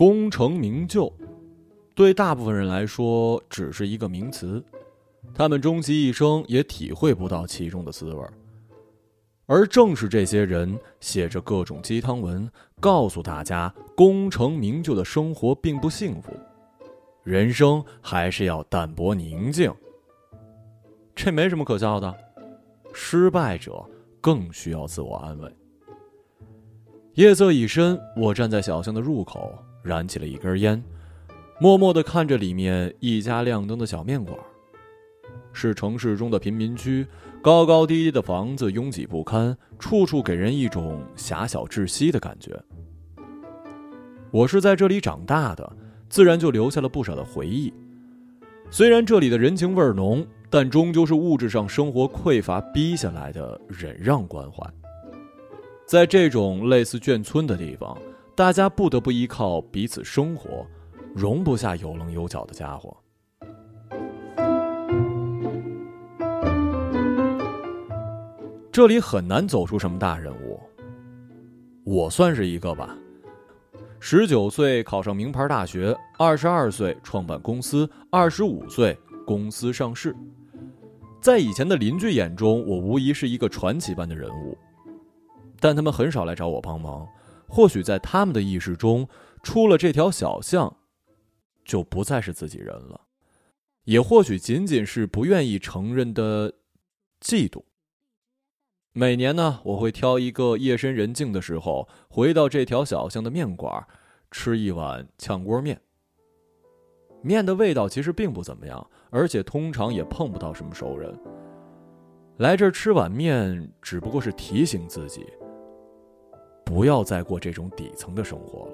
功成名就，对大部分人来说只是一个名词，他们终其一生也体会不到其中的滋味。而正是这些人写着各种鸡汤文，告诉大家功成名就的生活并不幸福，人生还是要淡泊宁静。这没什么可笑的，失败者更需要自我安慰。夜色已深，我站在小巷的入口，燃起了一根烟，默默地看着里面一家亮灯的小面馆。是城市中的贫民区，高高低低的房子拥挤不堪，处处给人一种狭小窒息的感觉。我是在这里长大的，自然就留下了不少的回忆。虽然这里的人情味浓，但终究是物质上生活匮乏逼下来的忍让关怀。在这种类似眷村的地方，大家不得不依靠彼此生活，容不下有棱有角的家伙。这里很难走出什么大人物，我算是一个吧。十九岁考上名牌大学，二十二岁创办公司，二十五岁公司上市。在以前的邻居眼中，我无疑是一个传奇般的人物，但他们很少来找我帮忙。或许在他们的意识中，出了这条小巷，就不再是自己人了，也或许仅仅是不愿意承认的嫉妒。每年呢，我会挑一个夜深人静的时候，回到这条小巷的面馆，吃一碗炝锅面。面的味道其实并不怎么样，而且通常也碰不到什么熟人。来这儿吃碗面，只不过是提醒自己，不要再过这种底层的生活了。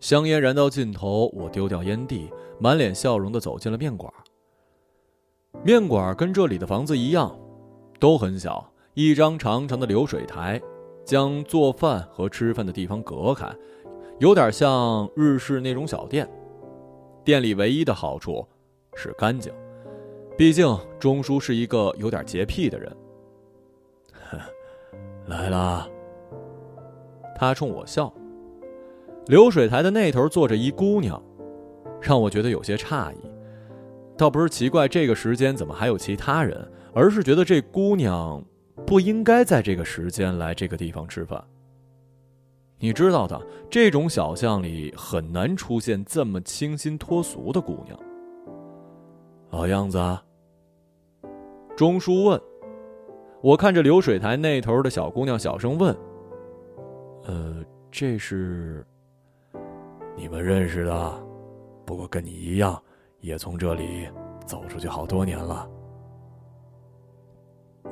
香烟燃到尽头，我丢掉烟蒂，满脸笑容的走进了面馆。面馆跟这里的房子一样。都很小，一张长长的流水台，将做饭和吃饭的地方隔开，有点像日式那种小店。店里唯一的好处是干净，毕竟钟叔是一个有点洁癖的人。来了，他冲我笑。流水台的那头坐着一姑娘，让我觉得有些诧异。倒不是奇怪这个时间怎么还有其他人。而是觉得这姑娘不应该在这个时间来这个地方吃饭。你知道的，这种小巷里很难出现这么清新脱俗的姑娘。老样子，钟叔问。我看着流水台那头的小姑娘，小声问：“呃，这是你们认识的？不过跟你一样，也从这里走出去好多年了。”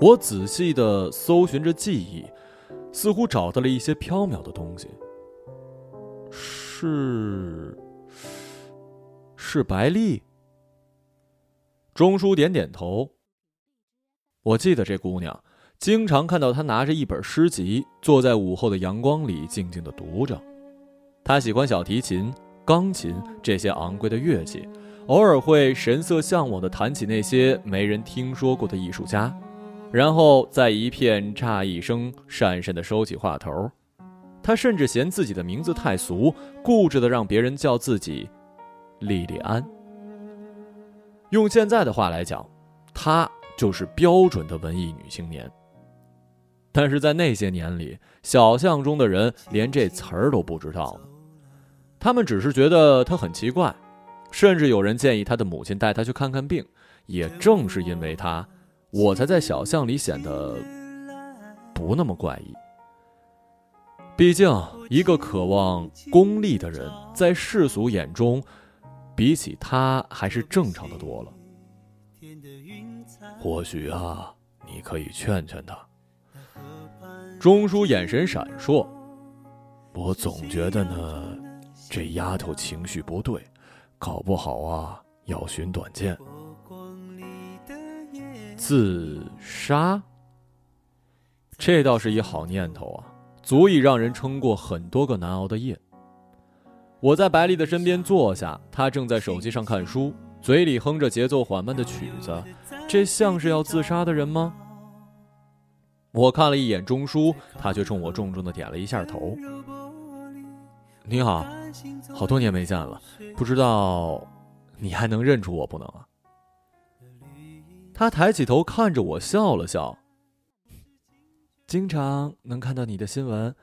我仔细的搜寻着记忆，似乎找到了一些飘渺的东西。是，是白丽。钟叔点点头。我记得这姑娘，经常看到她拿着一本诗集，坐在午后的阳光里静静的读着。她喜欢小提琴、钢琴这些昂贵的乐器，偶尔会神色向往的谈起那些没人听说过的艺术家。然后在一片诧异声讪讪地收起话头，她甚至嫌自己的名字太俗，固执地让别人叫自己莉莉安。用现在的话来讲，她就是标准的文艺女青年。但是在那些年里，小巷中的人连这词儿都不知道呢，他们只是觉得她很奇怪，甚至有人建议他的母亲带她去看看病。也正是因为她。我才在小巷里显得不那么怪异。毕竟，一个渴望功利的人，在世俗眼中，比起他还是正常的多了。或许啊，你可以劝劝他。钟叔眼神闪烁，我总觉得呢，这丫头情绪不对，搞不好啊，要寻短见。自杀，这倒是一好念头啊，足以让人撑过很多个难熬的夜。我在白丽的身边坐下，她正在手机上看书，嘴里哼着节奏缓慢的曲子。这像是要自杀的人吗？我看了一眼钟书，他却冲我重重的点了一下头。你好，好多年没见了，不知道你还能认出我不能啊？他抬起头看着我笑了笑。经常能看到你的新闻，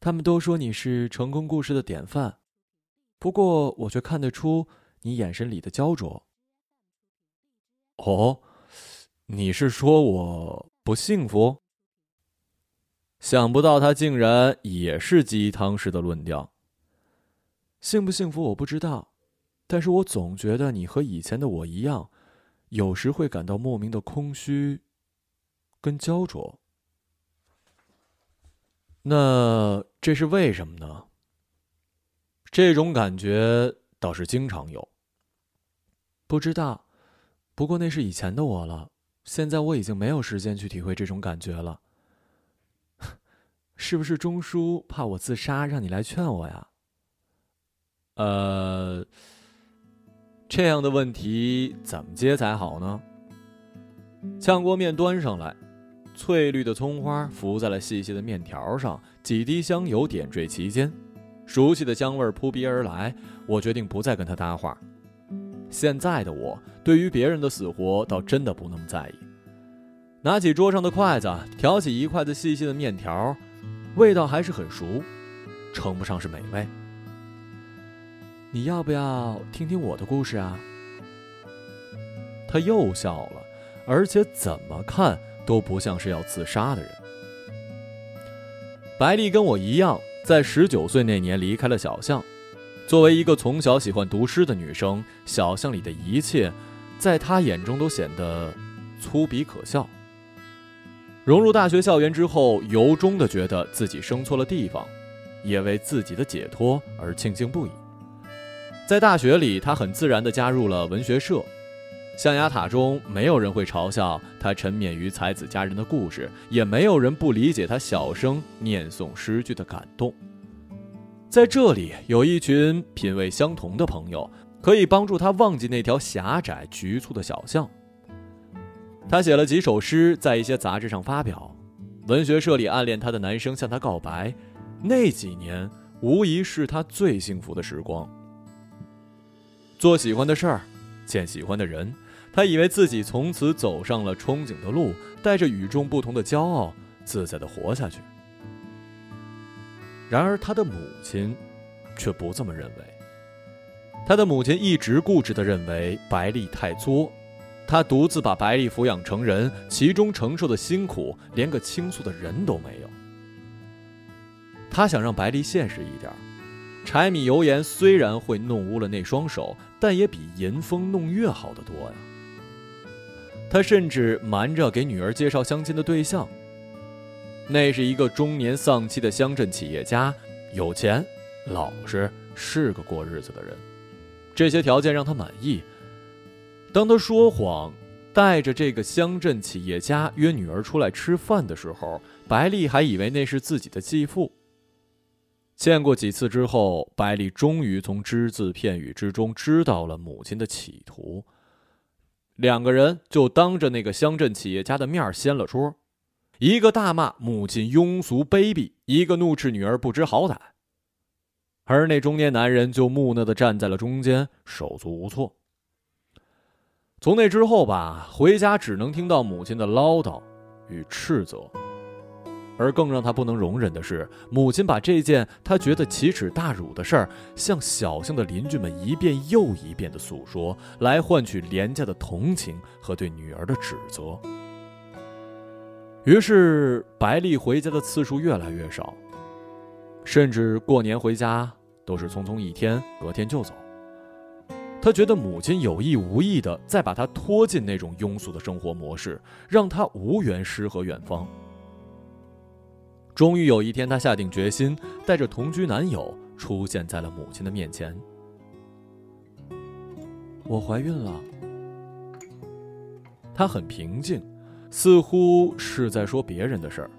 他们都说你是成功故事的典范，不过我却看得出你眼神里的焦灼。哦，你是说我不幸福？想不到他竟然也是鸡汤式的论调。幸不幸福我不知道，但是我总觉得你和以前的我一样，有时会感到莫名的空虚，跟焦灼。那这是为什么呢？这种感觉倒是经常有。不知道，不过那是以前的我了，现在我已经没有时间去体会这种感觉了。是不是钟叔怕我自杀，让你来劝我呀？呃，这样的问题怎么接才好呢？炝锅面端上来，翠绿的葱花浮在了细细的面条上，几滴香油点缀其间，熟悉的香味扑鼻而来。我决定不再跟他搭话。现在的我，对于别人的死活倒真的不那么在意。拿起桌上的筷子，挑起一筷子细细的面条，味道还是很熟，称不上是美味。你要不要听听我的故事啊？他又笑了，而且怎么看都不像是要自杀的人。白丽跟我一样，在十九岁那年离开了小巷。作为一个从小喜欢读诗的女生，小巷里的一切，在她眼中都显得粗鄙可笑。融入大学校园之后，由衷的觉得自己生错了地方，也为自己的解脱而庆幸不已。在大学里，她很自然地加入了文学社。象牙塔中，没有人会嘲笑他沉湎于才子佳人的故事，也没有人不理解他小声念诵诗句的感动。在这里，有一群品味相同的朋友，可以帮助他忘记那条狭窄局促的小巷。他写了几首诗，在一些杂志上发表。文学社里暗恋他的男生向他告白，那几年无疑是他最幸福的时光。做喜欢的事儿，见喜欢的人，他以为自己从此走上了憧憬的路，带着与众不同的骄傲，自在的活下去。然而，他的母亲却不这么认为。他的母亲一直固执的认为白丽太作，他独自把白丽抚养成人，其中承受的辛苦，连个倾诉的人都没有。他想让白丽现实一点。柴米油盐虽然会弄污了那双手，但也比吟风弄月好得多呀。他甚至瞒着给女儿介绍相亲的对象。那是一个中年丧妻的乡镇企业家，有钱、老实，是个过日子的人。这些条件让他满意。当他说谎，带着这个乡镇企业家约女儿出来吃饭的时候，白丽还以为那是自己的继父。见过几次之后，白丽终于从只字片语之中知道了母亲的企图。两个人就当着那个乡镇企业家的面掀了桌，一个大骂母亲庸俗卑鄙，一个怒斥女儿不知好歹。而那中年男人就木讷的站在了中间，手足无措。从那之后吧，回家只能听到母亲的唠叨与斥责。而更让他不能容忍的是，母亲把这件他觉得奇耻大辱的事儿，向小巷的邻居们一遍又一遍的诉说，来换取廉价的同情和对女儿的指责。于是，白丽回家的次数越来越少，甚至过年回家都是匆匆一天，隔天就走。他觉得母亲有意无意的在把他拖进那种庸俗的生活模式，让他无缘诗和远方。终于有一天，他下定决心，带着同居男友出现在了母亲的面前。我怀孕了。他很平静，似乎是在说别人的事儿。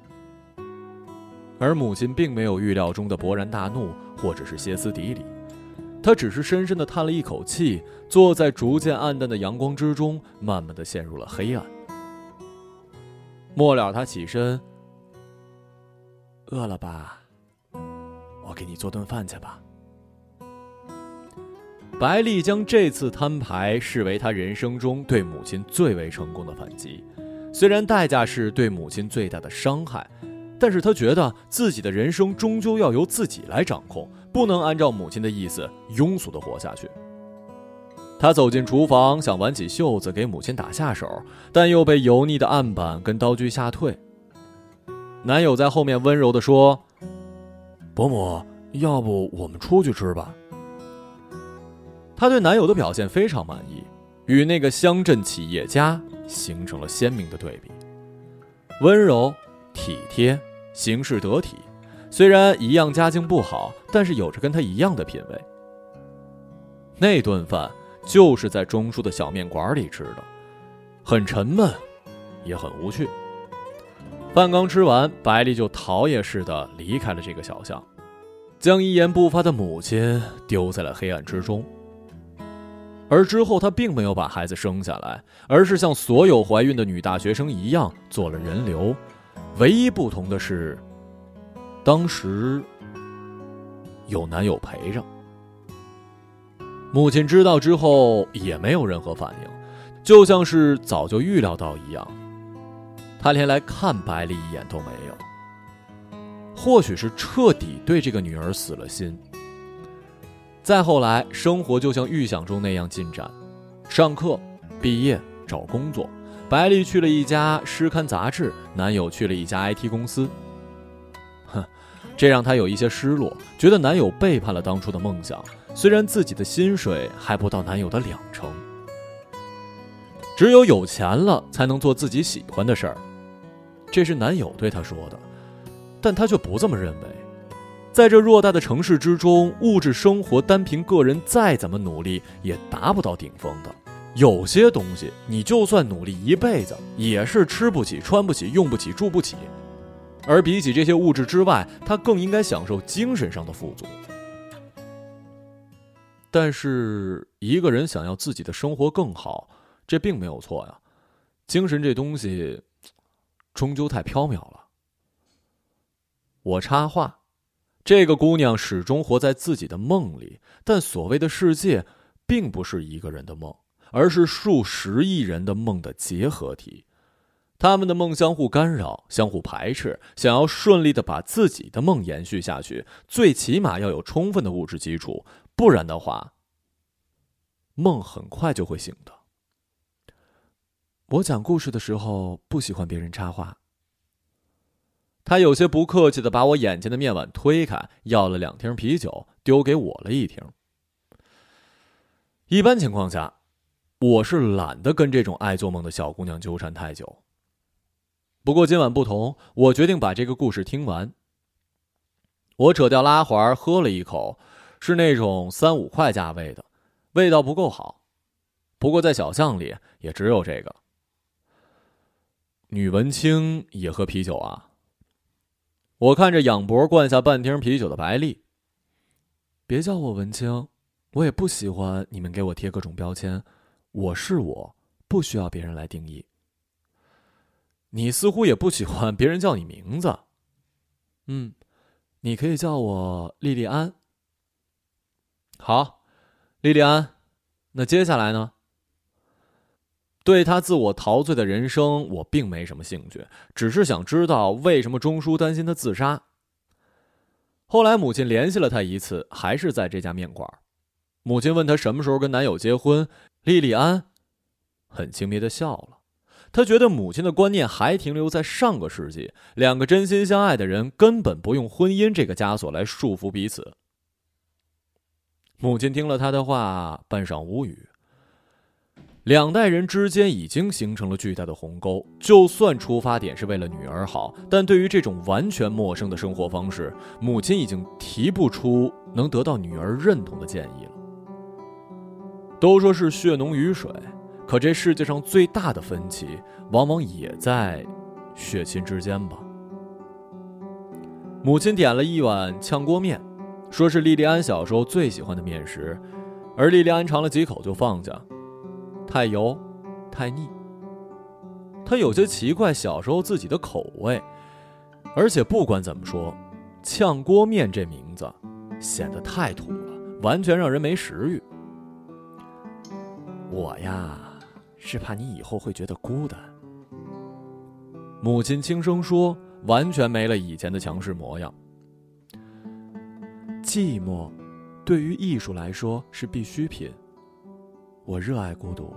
而母亲并没有预料中的勃然大怒，或者是歇斯底里，她只是深深的叹了一口气，坐在逐渐暗淡的阳光之中，慢慢的陷入了黑暗。末了，她起身。饿了吧？我给你做顿饭去吧。白丽将这次摊牌视为她人生中对母亲最为成功的反击，虽然代价是对母亲最大的伤害，但是他觉得自己的人生终究要由自己来掌控，不能按照母亲的意思庸俗的活下去。他走进厨房，想挽起袖子给母亲打下手，但又被油腻的案板跟刀具吓退。男友在后面温柔地说：“伯母，要不我们出去吃吧？”她对男友的表现非常满意，与那个乡镇企业家形成了鲜明的对比。温柔、体贴、行事得体，虽然一样家境不好，但是有着跟他一样的品味。那顿饭。就是在钟叔的小面馆里吃的，很沉闷，也很无趣。饭刚吃完，白丽就逃也似的离开了这个小巷，将一言不发的母亲丢在了黑暗之中。而之后，她并没有把孩子生下来，而是像所有怀孕的女大学生一样做了人流。唯一不同的是，当时有男友陪着。母亲知道之后也没有任何反应，就像是早就预料到一样。她连来看白丽一眼都没有，或许是彻底对这个女儿死了心。再后来，生活就像预想中那样进展：上课、毕业、找工作。白丽去了一家诗刊杂志，男友去了一家 IT 公司。哼，这让她有一些失落，觉得男友背叛了当初的梦想。虽然自己的薪水还不到男友的两成，只有有钱了才能做自己喜欢的事儿，这是男友对她说的，但她却不这么认为。在这偌大的城市之中，物质生活单凭个人再怎么努力也达不到顶峰的。有些东西，你就算努力一辈子，也是吃不起、穿不起、用不起、住不起。而比起这些物质之外，他更应该享受精神上的富足。但是一个人想要自己的生活更好，这并没有错呀。精神这东西，终究太缥缈了。我插话，这个姑娘始终活在自己的梦里，但所谓的世界，并不是一个人的梦，而是数十亿人的梦的结合体。他们的梦相互干扰，相互排斥。想要顺利的把自己的梦延续下去，最起码要有充分的物质基础。不然的话，梦很快就会醒的。我讲故事的时候不喜欢别人插话。他有些不客气的把我眼前的面碗推开，要了两听啤酒，丢给我了一听。一般情况下，我是懒得跟这种爱做梦的小姑娘纠缠太久。不过今晚不同，我决定把这个故事听完。我扯掉拉环，喝了一口。是那种三五块价位的，味道不够好。不过在小巷里也只有这个。女文青也喝啤酒啊。我看着仰脖灌下半听啤酒的白丽。别叫我文清，我也不喜欢你们给我贴各种标签。我是我，不需要别人来定义。你似乎也不喜欢别人叫你名字。嗯，你可以叫我莉莉安。好，莉莉安，那接下来呢？对他自我陶醉的人生，我并没什么兴趣，只是想知道为什么钟叔担心他自杀。后来母亲联系了他一次，还是在这家面馆。母亲问他什么时候跟男友结婚，莉莉安很轻蔑的笑了。他觉得母亲的观念还停留在上个世纪，两个真心相爱的人根本不用婚姻这个枷锁来束缚彼此。母亲听了他的话，半晌无语。两代人之间已经形成了巨大的鸿沟。就算出发点是为了女儿好，但对于这种完全陌生的生活方式，母亲已经提不出能得到女儿认同的建议了。都说是血浓于水，可这世界上最大的分歧，往往也在血亲之间吧。母亲点了一碗炝锅面。说是莉莉安小时候最喜欢的面食，而莉莉安尝了几口就放下，太油，太腻。他有些奇怪小时候自己的口味，而且不管怎么说，炝锅面这名字显得太土了，完全让人没食欲。我呀，是怕你以后会觉得孤单。母亲轻声说，完全没了以前的强势模样。寂寞，对于艺术来说是必需品。我热爱孤独。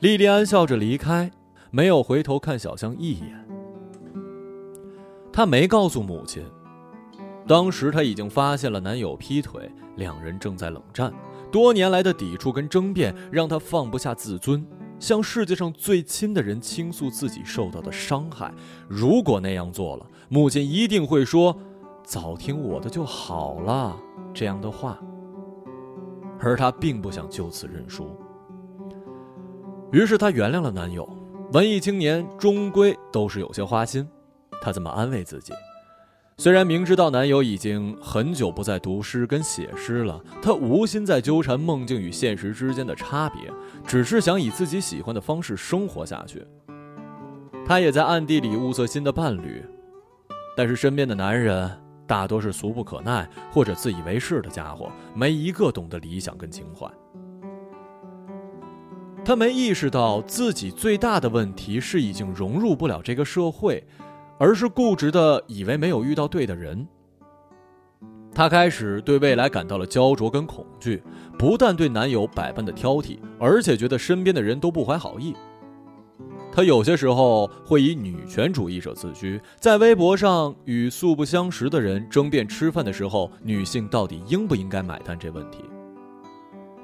莉莉安笑着离开，没有回头看小香一眼。她没告诉母亲，当时她已经发现了男友劈腿，两人正在冷战。多年来的抵触跟争辩，让她放不下自尊，向世界上最亲的人倾诉自己受到的伤害。如果那样做了，母亲一定会说：“早听我的就好了。”这样的话。而她并不想就此认输。于是她原谅了男友。文艺青年终归都是有些花心，她这么安慰自己。虽然明知道男友已经很久不再读诗跟写诗了，她无心再纠缠梦境与现实之间的差别，只是想以自己喜欢的方式生活下去。她也在暗地里物色新的伴侣，但是身边的男人大多是俗不可耐或者自以为是的家伙，没一个懂得理想跟情怀。他没意识到自己最大的问题是已经融入不了这个社会，而是固执的以为没有遇到对的人。她开始对未来感到了焦灼跟恐惧，不但对男友百般的挑剔，而且觉得身边的人都不怀好意。她有些时候会以女权主义者自居，在微博上与素不相识的人争辩吃饭的时候，女性到底应不应该买单这问题。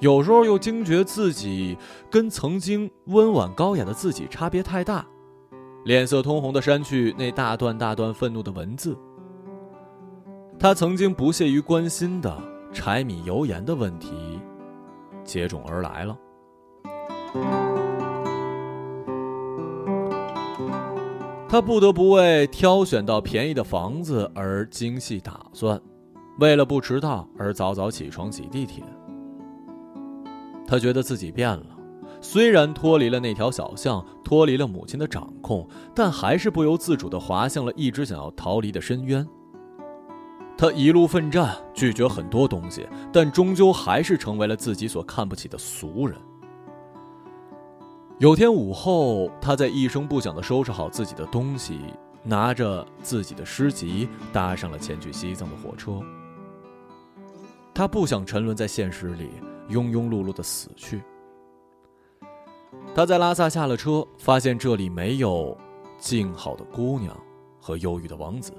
有时候又惊觉自己跟曾经温婉高雅的自己差别太大，脸色通红的删去那大段大段愤怒的文字。他曾经不屑于关心的柴米油盐的问题，接踵而来了。他不得不为挑选到便宜的房子而精细打算，为了不迟到而早早起床挤地铁。他觉得自己变了，虽然脱离了那条小巷，脱离了母亲的掌控，但还是不由自主地滑向了一直想要逃离的深渊。他一路奋战，拒绝很多东西，但终究还是成为了自己所看不起的俗人。有天午后，他在一声不响地收拾好自己的东西，拿着自己的诗集，搭上了前去西藏的火车。他不想沉沦在现实里。庸庸碌碌的死去。他在拉萨下了车，发现这里没有静好的姑娘和忧郁的王子，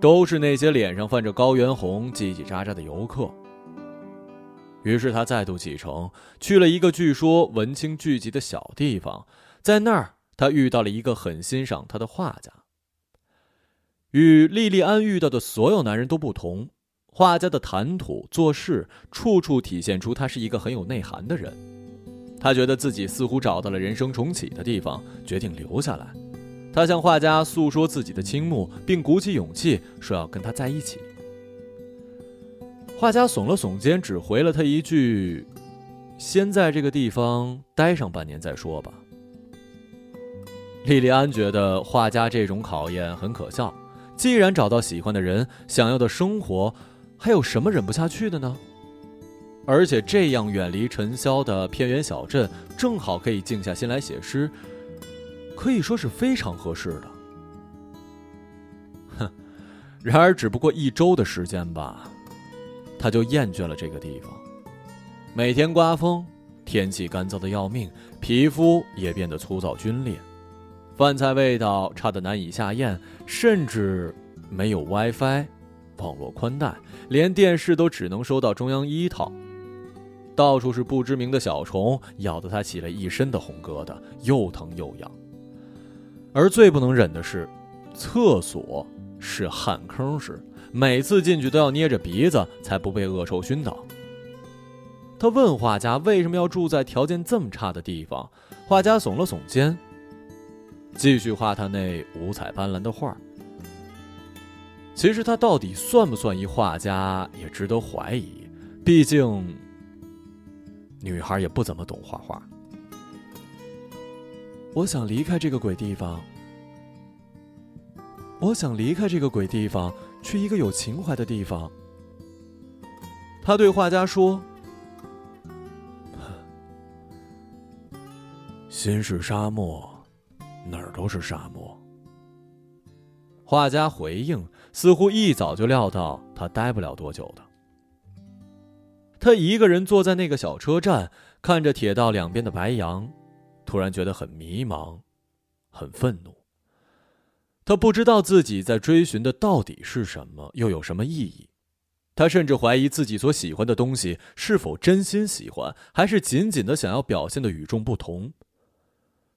都是那些脸上泛着高原红、叽叽喳喳的游客。于是他再度启程，去了一个据说文青聚集的小地方，在那儿他遇到了一个很欣赏他的画家。与莉莉安遇到的所有男人都不同。画家的谈吐、做事，处处体现出他是一个很有内涵的人。他觉得自己似乎找到了人生重启的地方，决定留下来。他向画家诉说自己的倾慕，并鼓起勇气说要跟他在一起。画家耸了耸肩，只回了他一句：“先在这个地方待上半年再说吧。”莉莉安觉得画家这种考验很可笑。既然找到喜欢的人，想要的生活。还有什么忍不下去的呢？而且这样远离尘嚣的偏远小镇，正好可以静下心来写诗，可以说是非常合适的。哼，然而只不过一周的时间吧，他就厌倦了这个地方。每天刮风，天气干燥的要命，皮肤也变得粗糙皲裂，饭菜味道差得难以下咽，甚至没有 WiFi。网络宽带，连电视都只能收到中央一套。到处是不知名的小虫，咬得他起了一身的红疙瘩，又疼又痒。而最不能忍的是，厕所是旱坑式，每次进去都要捏着鼻子，才不被恶臭熏倒。他问画家为什么要住在条件这么差的地方，画家耸了耸肩，继续画他那五彩斑斓的画。其实他到底算不算一画家，也值得怀疑。毕竟，女孩也不怎么懂画画。我想离开这个鬼地方。我想离开这个鬼地方，去一个有情怀的地方。他对画家说：“心是沙漠，哪儿都是沙漠。”画家回应，似乎一早就料到他待不了多久的。他一个人坐在那个小车站，看着铁道两边的白杨，突然觉得很迷茫，很愤怒。他不知道自己在追寻的到底是什么，又有什么意义。他甚至怀疑自己所喜欢的东西是否真心喜欢，还是仅仅的想要表现的与众不同。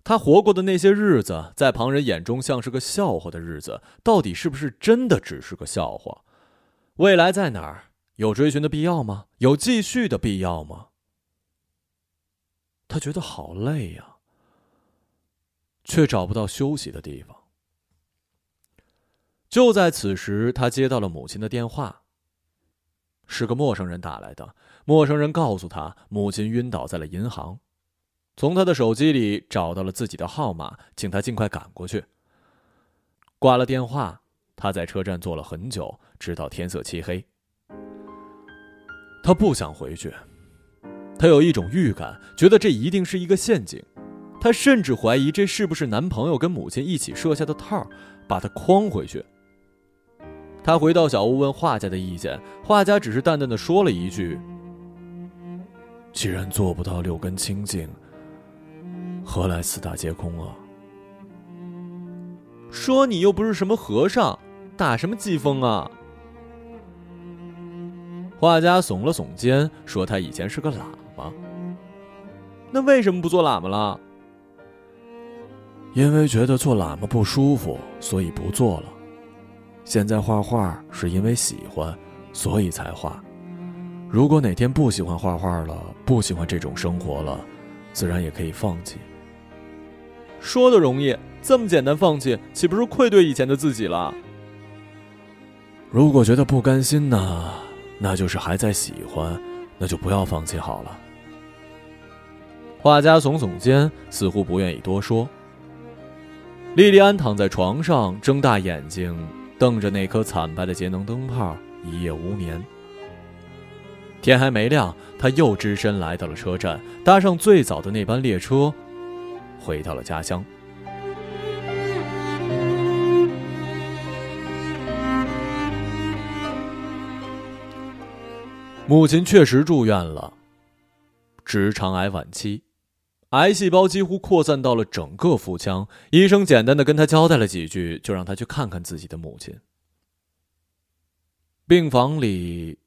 他活过的那些日子，在旁人眼中像是个笑话的日子，到底是不是真的只是个笑话？未来在哪儿？有追寻的必要吗？有继续的必要吗？他觉得好累呀，却找不到休息的地方。就在此时，他接到了母亲的电话。是个陌生人打来的。陌生人告诉他，母亲晕倒在了银行。从他的手机里找到了自己的号码，请他尽快赶过去。挂了电话，他在车站坐了很久，直到天色漆黑。他不想回去，他有一种预感，觉得这一定是一个陷阱。他甚至怀疑这是不是男朋友跟母亲一起设下的套，把他诓回去。他回到小屋问画家的意见，画家只是淡淡的说了一句：“既然做不到六根清净，何来四大皆空啊？”说你又不是什么和尚，打什么机锋啊？画家耸了耸肩，说：“他以前是个喇嘛，那为什么不做喇嘛了？因为觉得做喇嘛不舒服，所以不做了。”现在画画是因为喜欢，所以才画。如果哪天不喜欢画画了，不喜欢这种生活了，自然也可以放弃。说的容易，这么简单放弃，岂不是愧对以前的自己了？如果觉得不甘心呢，那就是还在喜欢，那就不要放弃好了。画家耸耸肩，似乎不愿意多说。莉莉安躺在床上，睁大眼睛。瞪着那颗惨白的节能灯泡，一夜无眠。天还没亮，他又只身来到了车站，搭上最早的那班列车，回到了家乡。母亲确实住院了，直肠癌晚期，癌细胞几乎扩散到了整个腹腔。医生简单的跟他交代了几句，就让他去看看自己的母亲。病房里，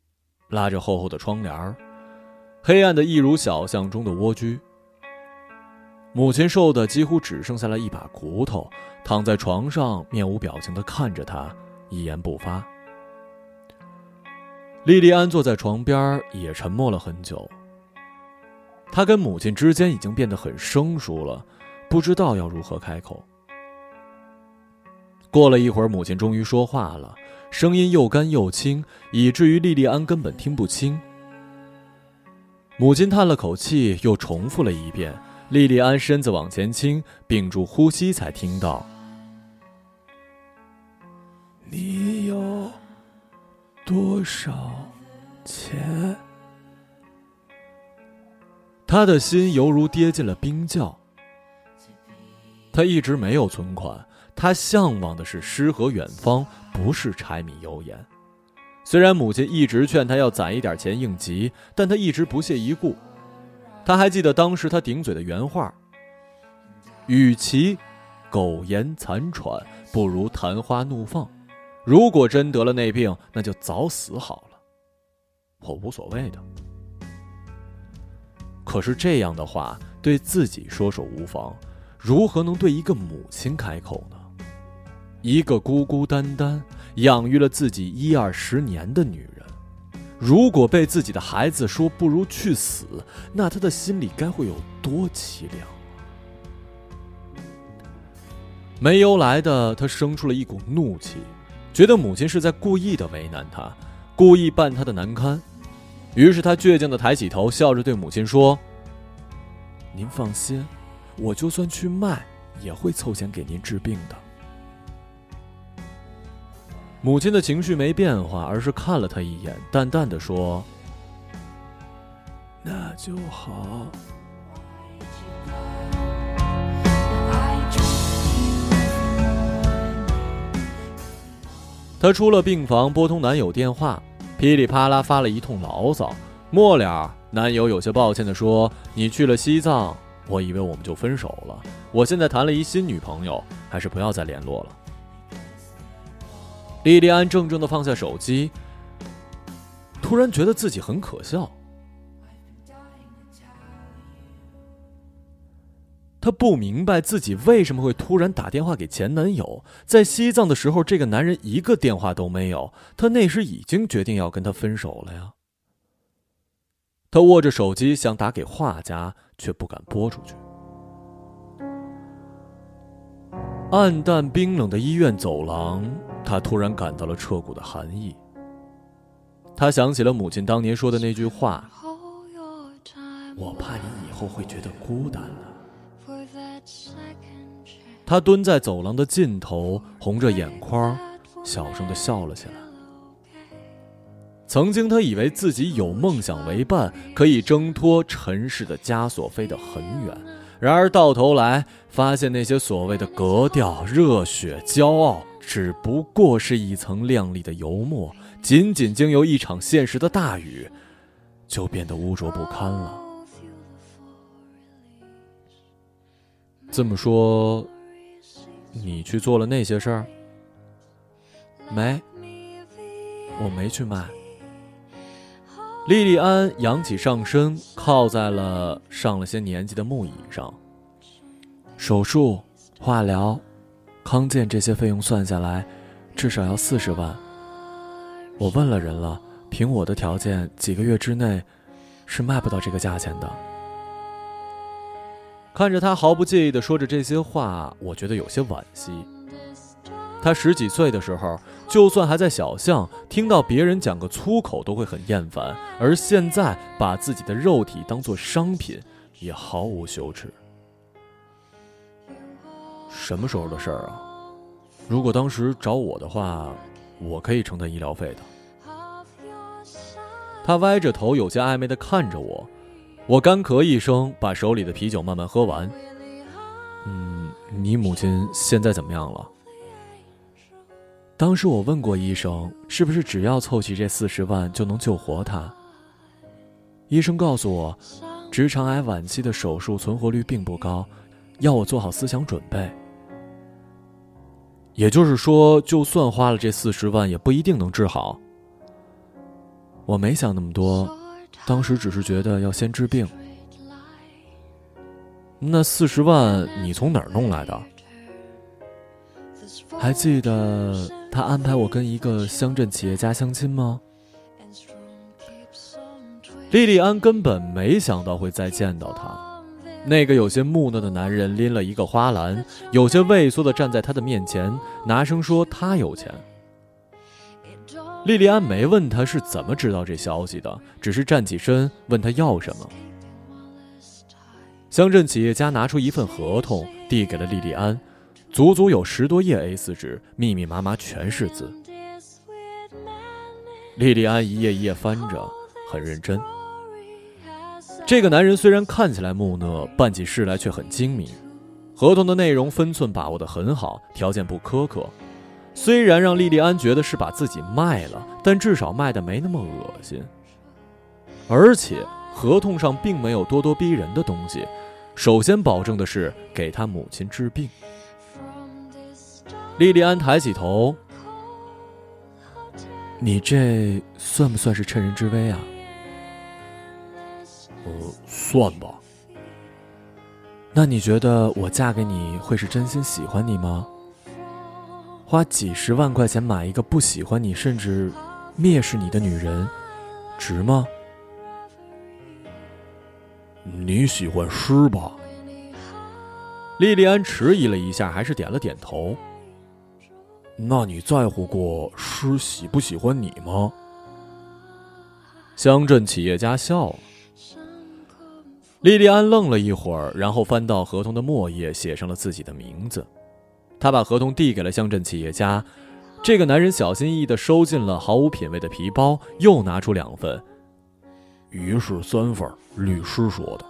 拉着厚厚的窗帘黑暗的一如小巷中的蜗居。母亲瘦的几乎只剩下了一把骨头，躺在床上，面无表情的看着他，一言不发。莉莉安坐在床边，也沉默了很久。他跟母亲之间已经变得很生疏了，不知道要如何开口。过了一会儿，母亲终于说话了。声音又干又轻，以至于莉莉安根本听不清。母亲叹了口气，又重复了一遍。莉莉安身子往前倾，屏住呼吸，才听到：“你有多少钱？”他的心犹如跌进了冰窖。他一直没有存款。他向往的是诗和远方，不是柴米油盐。虽然母亲一直劝他要攒一点钱应急，但他一直不屑一顾。他还记得当时他顶嘴的原话：“与其苟延残喘，不如昙花怒放。如果真得了那病，那就早死好了。我无所谓的。可是这样的话对自己说说无妨，如何能对一个母亲开口呢？”一个孤孤单单养育了自己一二十年的女人，如果被自己的孩子说不如去死，那他的心里该会有多凄凉没由来的，他生出了一股怒气，觉得母亲是在故意的为难他，故意扮他的难堪。于是他倔强的抬起头，笑着对母亲说：“您放心，我就算去卖，也会凑钱给您治病的。”母亲的情绪没变化，而是看了他一眼，淡淡的说：“那就好。他出了病房，拨通男友电话，噼里啪啦发了一通牢骚。末了，男友有些抱歉地说：“你去了西藏，我以为我们就分手了。我现在谈了一新女朋友，还是不要再联络了。”莉莉安怔怔地放下手机，突然觉得自己很可笑。她不明白自己为什么会突然打电话给前男友。在西藏的时候，这个男人一个电话都没有。她那时已经决定要跟他分手了呀。她握着手机想打给画家，却不敢拨出去。暗淡冰冷的医院走廊，他突然感到了彻骨的寒意。他想起了母亲当年说的那句话：“我怕你以后会觉得孤单了。”他蹲在走廊的尽头，红着眼眶，小声的笑了起来。曾经，他以为自己有梦想为伴，可以挣脱尘世的枷锁，飞得很远。然而到头来，发现那些所谓的格调、热血、骄傲，只不过是一层亮丽的油墨，仅仅经由一场现实的大雨，就变得污浊不堪了。这么说。你去做了那些事儿？没，我没去卖。莉莉安扬起上身，靠在了上了些年纪的木椅上。手术、化疗、康健这些费用算下来，至少要四十万。我问了人了，凭我的条件，几个月之内是卖不到这个价钱的。看着他毫不介意地说着这些话，我觉得有些惋惜。他十几岁的时候，就算还在小巷，听到别人讲个粗口都会很厌烦，而现在把自己的肉体当作商品，也毫无羞耻。什么时候的事儿啊？如果当时找我的话，我可以承担医疗费的。他歪着头，有些暧昧地看着我。我干咳一声，把手里的啤酒慢慢喝完。嗯，你母亲现在怎么样了？当时我问过医生，是不是只要凑齐这四十万就能救活她？医生告诉我，直肠癌晚期的手术存活率并不高，要我做好思想准备。也就是说，就算花了这四十万，也不一定能治好。我没想那么多。当时只是觉得要先治病。那四十万你从哪儿弄来的？还记得他安排我跟一个乡镇企业家相亲吗？莉莉安根本没想到会再见到他。那个有些木讷的男人拎了一个花篮，有些畏缩的站在他的面前，拿声说他有钱。莉莉安没问他是怎么知道这消息的，只是站起身问他要什么。乡镇企业家拿出一份合同递给了莉莉安，足足有十多页 A4 纸，密密麻麻全是字。莉莉安一页一页翻着，很认真。这个男人虽然看起来木讷，办起事来却很精明。合同的内容分寸把握得很好，条件不苛刻。虽然让莉莉安觉得是把自己卖了，但至少卖的没那么恶心。而且合同上并没有咄咄逼人的东西，首先保证的是给他母亲治病。莉莉安抬起头：“你这算不算是趁人之危啊？”“呃，算吧。”“那你觉得我嫁给你会是真心喜欢你吗？”花几十万块钱买一个不喜欢你甚至蔑视你的女人，值吗？你喜欢诗吧？莉莉安迟疑了一下，还是点了点头。那你在乎过诗喜不喜欢你吗？乡镇企业家笑了。莉莉安愣了一会儿，然后翻到合同的末页，写上了自己的名字。他把合同递给了乡镇企业家，这个男人小心翼翼地收进了毫无品味的皮包，又拿出两份。于是三份，律师说的。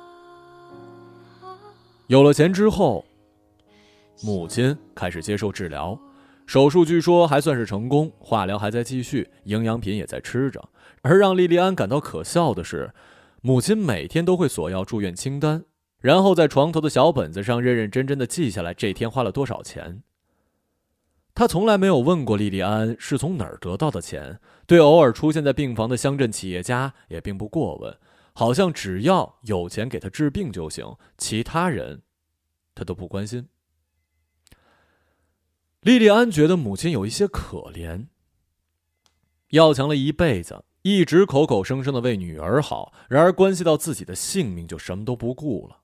有了钱之后，母亲开始接受治疗，手术据说还算是成功，化疗还在继续，营养品也在吃着。而让莉莉安感到可笑的是，母亲每天都会索要住院清单，然后在床头的小本子上认认真真的记下来这天花了多少钱。他从来没有问过莉莉安是从哪儿得到的钱，对偶尔出现在病房的乡镇企业家也并不过问，好像只要有钱给他治病就行，其他人他都不关心。莉莉安觉得母亲有一些可怜，要强了一辈子，一直口口声声的为女儿好，然而关系到自己的性命就什么都不顾了，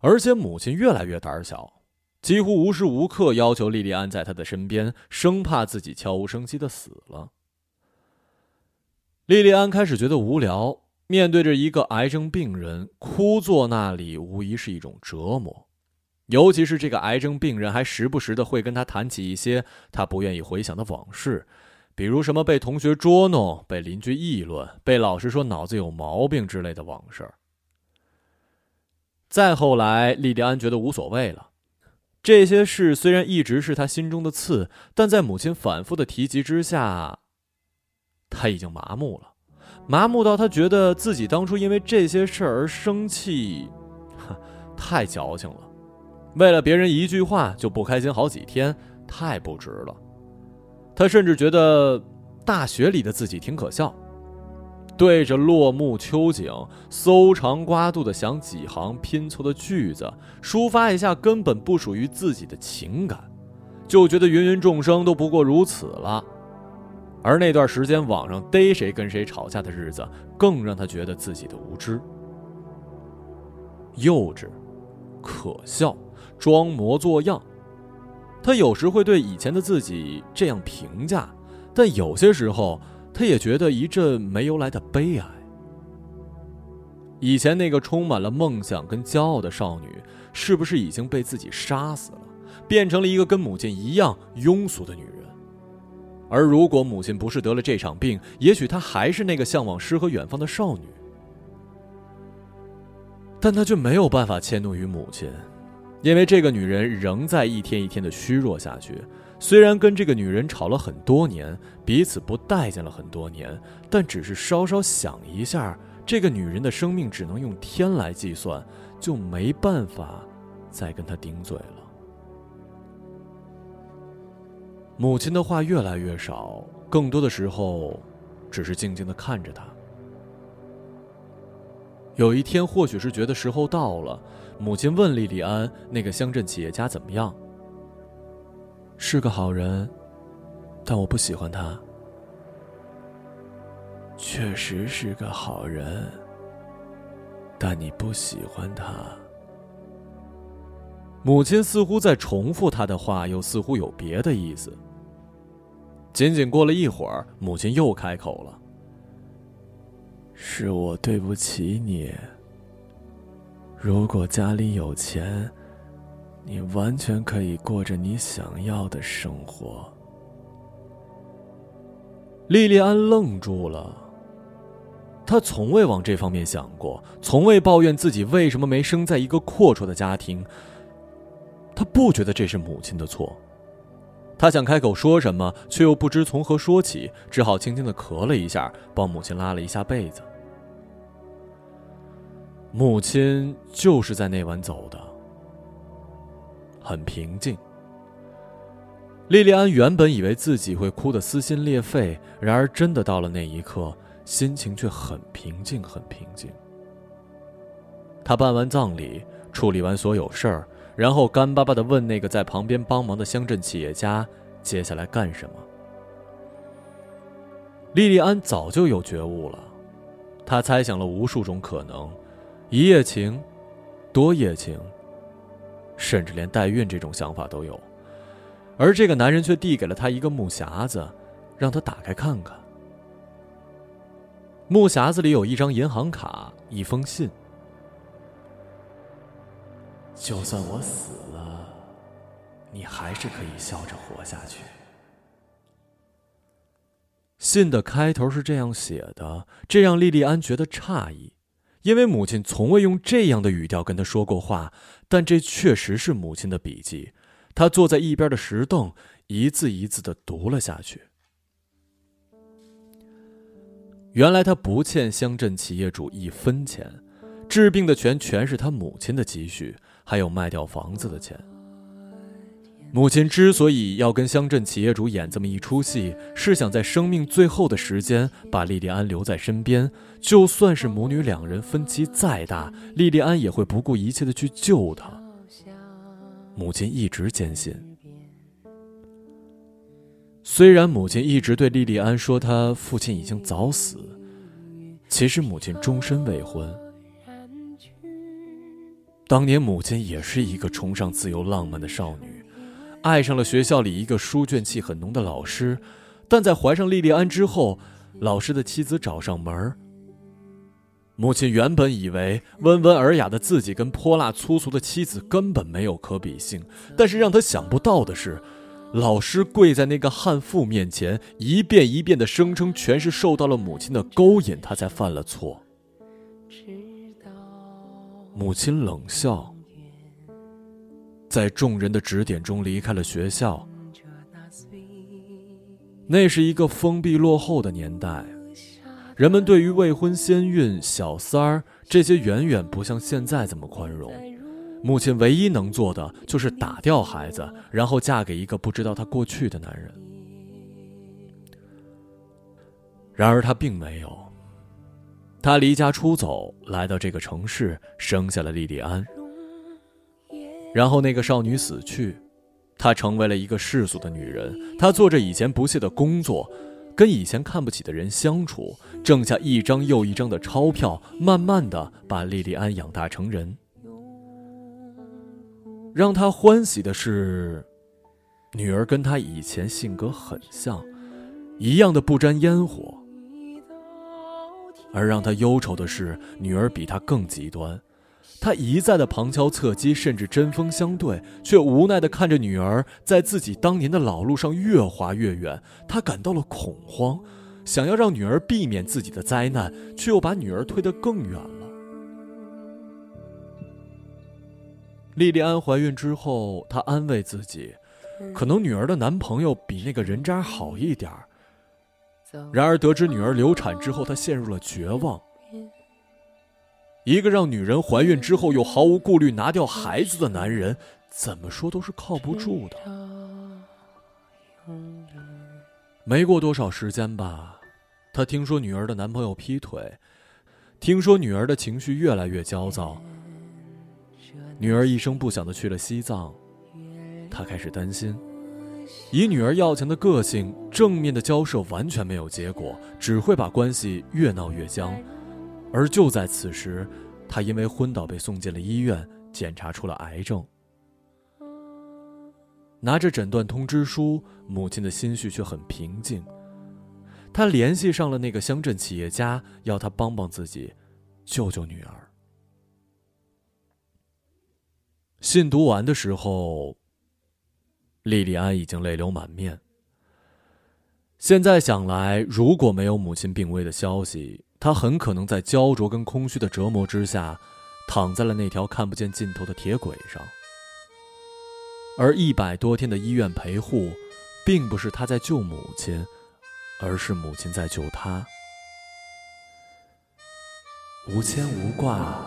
而且母亲越来越胆小。几乎无时无刻要求莉莉安在她的身边，生怕自己悄无声息的死了。莉莉安开始觉得无聊，面对着一个癌症病人，枯坐那里无疑是一种折磨。尤其是这个癌症病人还时不时的会跟他谈起一些他不愿意回想的往事，比如什么被同学捉弄、被邻居议论、被老师说脑子有毛病之类的往事。再后来，莉迪安觉得无所谓了。这些事虽然一直是他心中的刺，但在母亲反复的提及之下，他已经麻木了，麻木到他觉得自己当初因为这些事而生气，太矫情了。为了别人一句话就不开心好几天，太不值了。他甚至觉得大学里的自己挺可笑。对着落木秋景，搜肠刮肚的想几行拼凑的句子，抒发一下根本不属于自己的情感，就觉得芸芸众生都不过如此了。而那段时间网上逮谁跟谁吵架的日子，更让他觉得自己的无知、幼稚、可笑、装模作样。他有时会对以前的自己这样评价，但有些时候。他也觉得一阵没由来的悲哀。以前那个充满了梦想跟骄傲的少女，是不是已经被自己杀死了，变成了一个跟母亲一样庸俗的女人？而如果母亲不是得了这场病，也许她还是那个向往诗和远方的少女。但他却没有办法迁怒于母亲，因为这个女人仍在一天一天的虚弱下去。虽然跟这个女人吵了很多年，彼此不待见了很多年，但只是稍稍想一下，这个女人的生命只能用天来计算，就没办法再跟她顶嘴了。母亲的话越来越少，更多的时候，只是静静的看着她。有一天，或许是觉得时候到了，母亲问莉莉安：“那个乡镇企业家怎么样？”是个好人，但我不喜欢他。确实是个好人，但你不喜欢他。母亲似乎在重复他的话，又似乎有别的意思。仅仅过了一会儿，母亲又开口了：“是我对不起你。如果家里有钱。”你完全可以过着你想要的生活。莉莉安愣住了，她从未往这方面想过，从未抱怨自己为什么没生在一个阔绰的家庭。她不觉得这是母亲的错，她想开口说什么，却又不知从何说起，只好轻轻的咳了一下，帮母亲拉了一下被子。母亲就是在那晚走的。很平静。莉莉安原本以为自己会哭得撕心裂肺，然而真的到了那一刻，心情却很平静，很平静。她办完葬礼，处理完所有事儿，然后干巴巴的问那个在旁边帮忙的乡镇企业家：“接下来干什么？”莉莉安早就有觉悟了，她猜想了无数种可能：一夜情，多夜情。甚至连代孕这种想法都有，而这个男人却递给了他一个木匣子，让他打开看看。木匣子里有一张银行卡，一封信。就算我死了，你还是可以笑着活下去。信的开头是这样写的，这让莉莉安觉得诧异，因为母亲从未用这样的语调跟他说过话。但这确实是母亲的笔记。他坐在一边的石凳，一字一字的读了下去。原来他不欠乡镇企业主一分钱，治病的钱全是他母亲的积蓄，还有卖掉房子的钱。母亲之所以要跟乡镇企业主演这么一出戏，是想在生命最后的时间把莉莉安留在身边。就算是母女两人分歧再大，莉莉安也会不顾一切的去救她。母亲一直坚信，虽然母亲一直对莉莉安说她父亲已经早死，其实母亲终身未婚。当年母亲也是一个崇尚自由浪漫的少女。爱上了学校里一个书卷气很浓的老师，但在怀上莉莉安之后，老师的妻子找上门母亲原本以为温文尔雅的自己跟泼辣粗俗的妻子根本没有可比性，但是让她想不到的是，老师跪在那个悍妇面前，一遍一遍的声称全是受到了母亲的勾引，他才犯了错。母亲冷笑。在众人的指点中离开了学校。那是一个封闭落后的年代，人们对于未婚先孕、小三儿这些远远不像现在这么宽容。母亲唯一能做的就是打掉孩子，然后嫁给一个不知道她过去的男人。然而她并没有，她离家出走，来到这个城市，生下了莉莉安。然后那个少女死去，她成为了一个世俗的女人。她做着以前不屑的工作，跟以前看不起的人相处，挣下一张又一张的钞票，慢慢的把莉莉安养大成人。让她欢喜的是，女儿跟她以前性格很像，一样的不沾烟火。而让她忧愁的是，女儿比她更极端。他一再的旁敲侧击，甚至针锋相对，却无奈的看着女儿在自己当年的老路上越滑越远。他感到了恐慌，想要让女儿避免自己的灾难，却又把女儿推得更远了。莉莉安怀孕之后，她安慰自己，可能女儿的男朋友比那个人渣好一点然而得知女儿流产之后，她陷入了绝望。一个让女人怀孕之后又毫无顾虑拿掉孩子的男人，怎么说都是靠不住的。没过多少时间吧，她听说女儿的男朋友劈腿，听说女儿的情绪越来越焦躁，女儿一声不响的去了西藏，她开始担心，以女儿要强的个性，正面的交涉完全没有结果，只会把关系越闹越僵。而就在此时，他因为昏倒被送进了医院，检查出了癌症。拿着诊断通知书，母亲的心绪却很平静。他联系上了那个乡镇企业家，要他帮帮自己，救救女儿。信读完的时候，莉莉安已经泪流满面。现在想来，如果没有母亲病危的消息，他很可能在焦灼跟空虚的折磨之下，躺在了那条看不见尽头的铁轨上。而一百多天的医院陪护，并不是他在救母亲，而是母亲在救他。无牵无挂，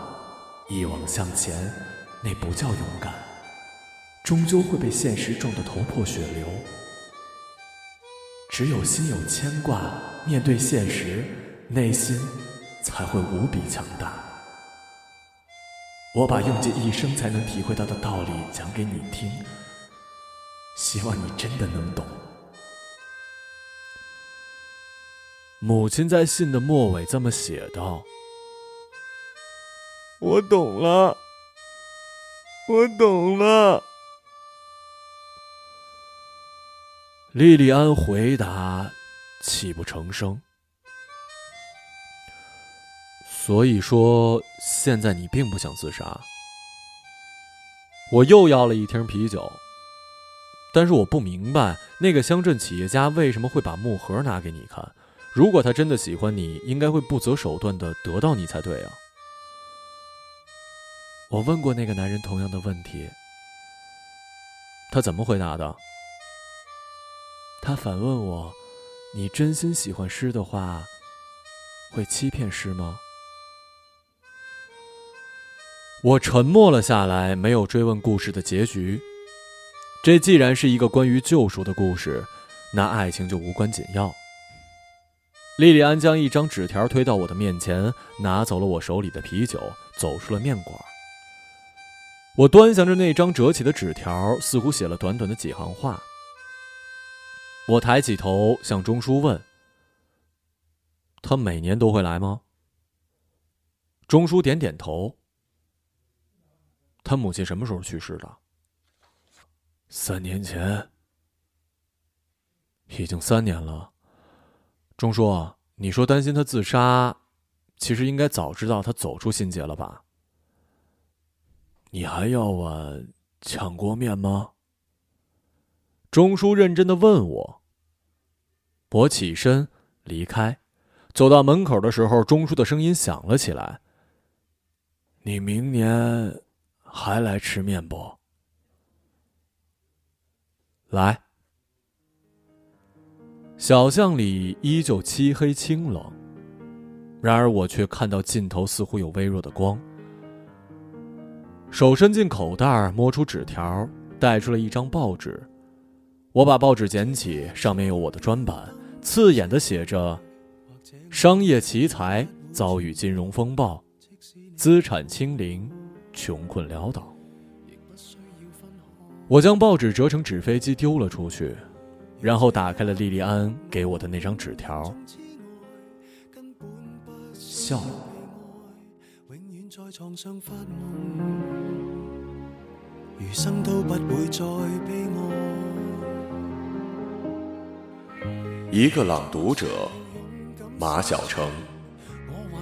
一往向前，那不叫勇敢，终究会被现实撞得头破血流。只有心有牵挂，面对现实。内心才会无比强大。我把用尽一生才能体会到的道理讲给你听，希望你真的能懂。母亲在信的末尾这么写道：“我懂了，我懂了。”莉莉安回答，泣不成声。所以说，现在你并不想自杀。我又要了一听啤酒，但是我不明白那个乡镇企业家为什么会把木盒拿给你看。如果他真的喜欢你，应该会不择手段的得到你才对啊。我问过那个男人同样的问题，他怎么回答的？他反问我：“你真心喜欢诗的话，会欺骗诗吗？”我沉默了下来，没有追问故事的结局。这既然是一个关于救赎的故事，那爱情就无关紧要。莉莉安将一张纸条推到我的面前，拿走了我手里的啤酒，走出了面馆。我端详着那张折起的纸条，似乎写了短短的几行话。我抬起头向钟叔问：“他每年都会来吗？”钟叔点点头。他母亲什么时候去世的？三年前。已经三年了。钟叔，你说担心他自杀，其实应该早知道他走出心结了吧？你还要碗炝锅面吗？钟叔认真的问我。我起身离开，走到门口的时候，钟叔的声音响了起来：“你明年？”还来吃面不？来。小巷里依旧漆黑清冷，然而我却看到尽头似乎有微弱的光。手伸进口袋，摸出纸条，带出了一张报纸。我把报纸捡起，上面有我的专版，刺眼的写着：“商业奇才遭遇金融风暴，资产清零。”穷困潦倒，我将报纸折成纸飞机丢了出去，然后打开了莉莉安给我的那张纸条，笑。一个朗读者，马晓成。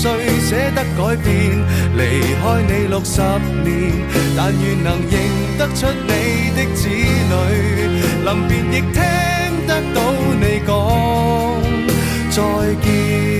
谁舍得改变？离开你六十年，但愿能认得出你的子女。临别亦听得到你讲再见。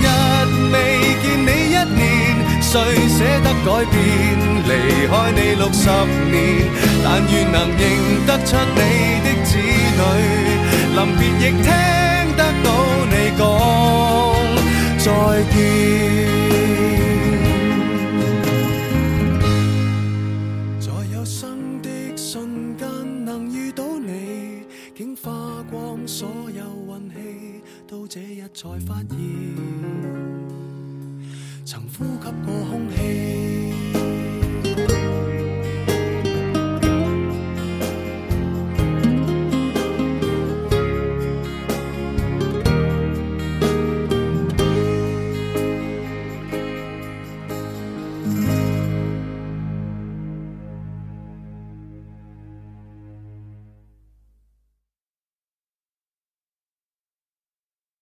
谁舍得改变？离开你六十年，但愿能认得出你的子女。临别亦听得到你讲再见。在。有生的瞬间能遇到你，竟花光所有运气，到这日才发现。呼吸过空气。